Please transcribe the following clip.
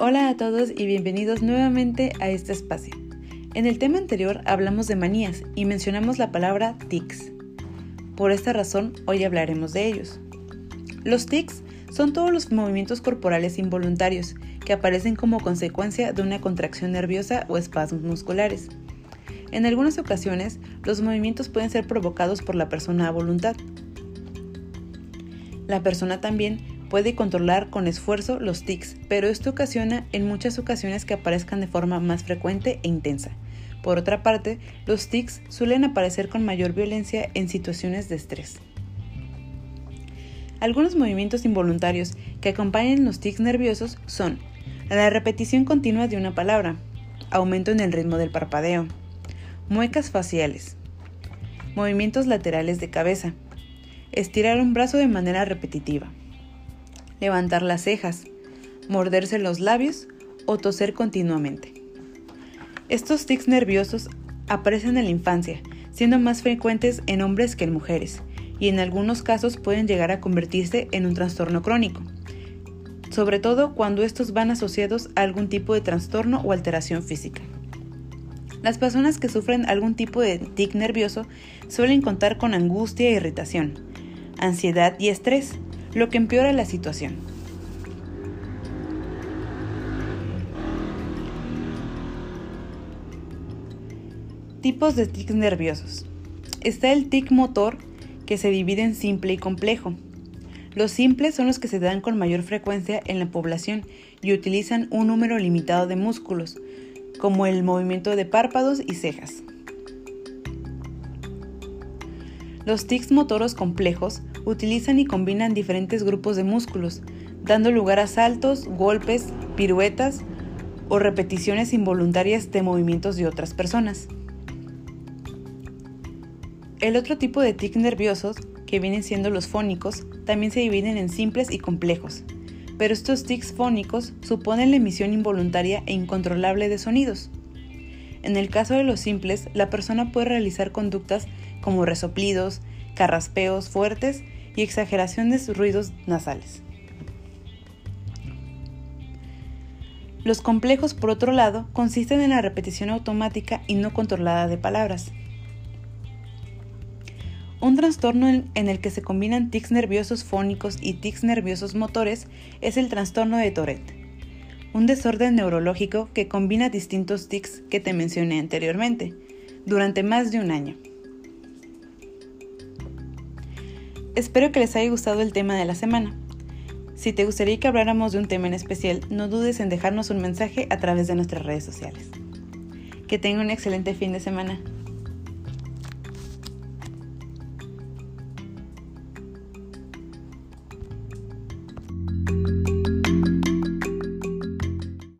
Hola a todos y bienvenidos nuevamente a este espacio. En el tema anterior hablamos de manías y mencionamos la palabra tics. Por esta razón, hoy hablaremos de ellos. Los tics son todos los movimientos corporales involuntarios que aparecen como consecuencia de una contracción nerviosa o espasmos musculares. En algunas ocasiones, los movimientos pueden ser provocados por la persona a voluntad. La persona también puede controlar con esfuerzo los tics, pero esto ocasiona en muchas ocasiones que aparezcan de forma más frecuente e intensa. Por otra parte, los tics suelen aparecer con mayor violencia en situaciones de estrés. Algunos movimientos involuntarios que acompañan los tics nerviosos son la repetición continua de una palabra, aumento en el ritmo del parpadeo, muecas faciales, movimientos laterales de cabeza, estirar un brazo de manera repetitiva, levantar las cejas, morderse los labios o toser continuamente. Estos tics nerviosos aparecen en la infancia, siendo más frecuentes en hombres que en mujeres, y en algunos casos pueden llegar a convertirse en un trastorno crónico, sobre todo cuando estos van asociados a algún tipo de trastorno o alteración física. Las personas que sufren algún tipo de tic nervioso suelen contar con angustia e irritación, ansiedad y estrés, lo que empeora la situación. Tipos de tics nerviosos. Está el tic motor, que se divide en simple y complejo. Los simples son los que se dan con mayor frecuencia en la población y utilizan un número limitado de músculos, como el movimiento de párpados y cejas. Los tics motoros complejos utilizan y combinan diferentes grupos de músculos, dando lugar a saltos, golpes, piruetas o repeticiones involuntarias de movimientos de otras personas. El otro tipo de tics nerviosos, que vienen siendo los fónicos, también se dividen en simples y complejos, pero estos tics fónicos suponen la emisión involuntaria e incontrolable de sonidos. En el caso de los simples, la persona puede realizar conductas como resoplidos, carraspeos fuertes y exageraciones de ruidos nasales. Los complejos, por otro lado, consisten en la repetición automática y no controlada de palabras. Un trastorno en, el que se combinan tics nerviosos fónicos y tics nerviosos motores es el trastorno de Tourette, un desorden neurológico que combina distintos tics que te mencioné anteriormente, durante más de un año. Espero que les haya gustado el tema de la semana. Si te gustaría que habláramos de un tema en especial, no dudes en dejarnos un mensaje a través de nuestras redes sociales. Que tenga un excelente fin de semana.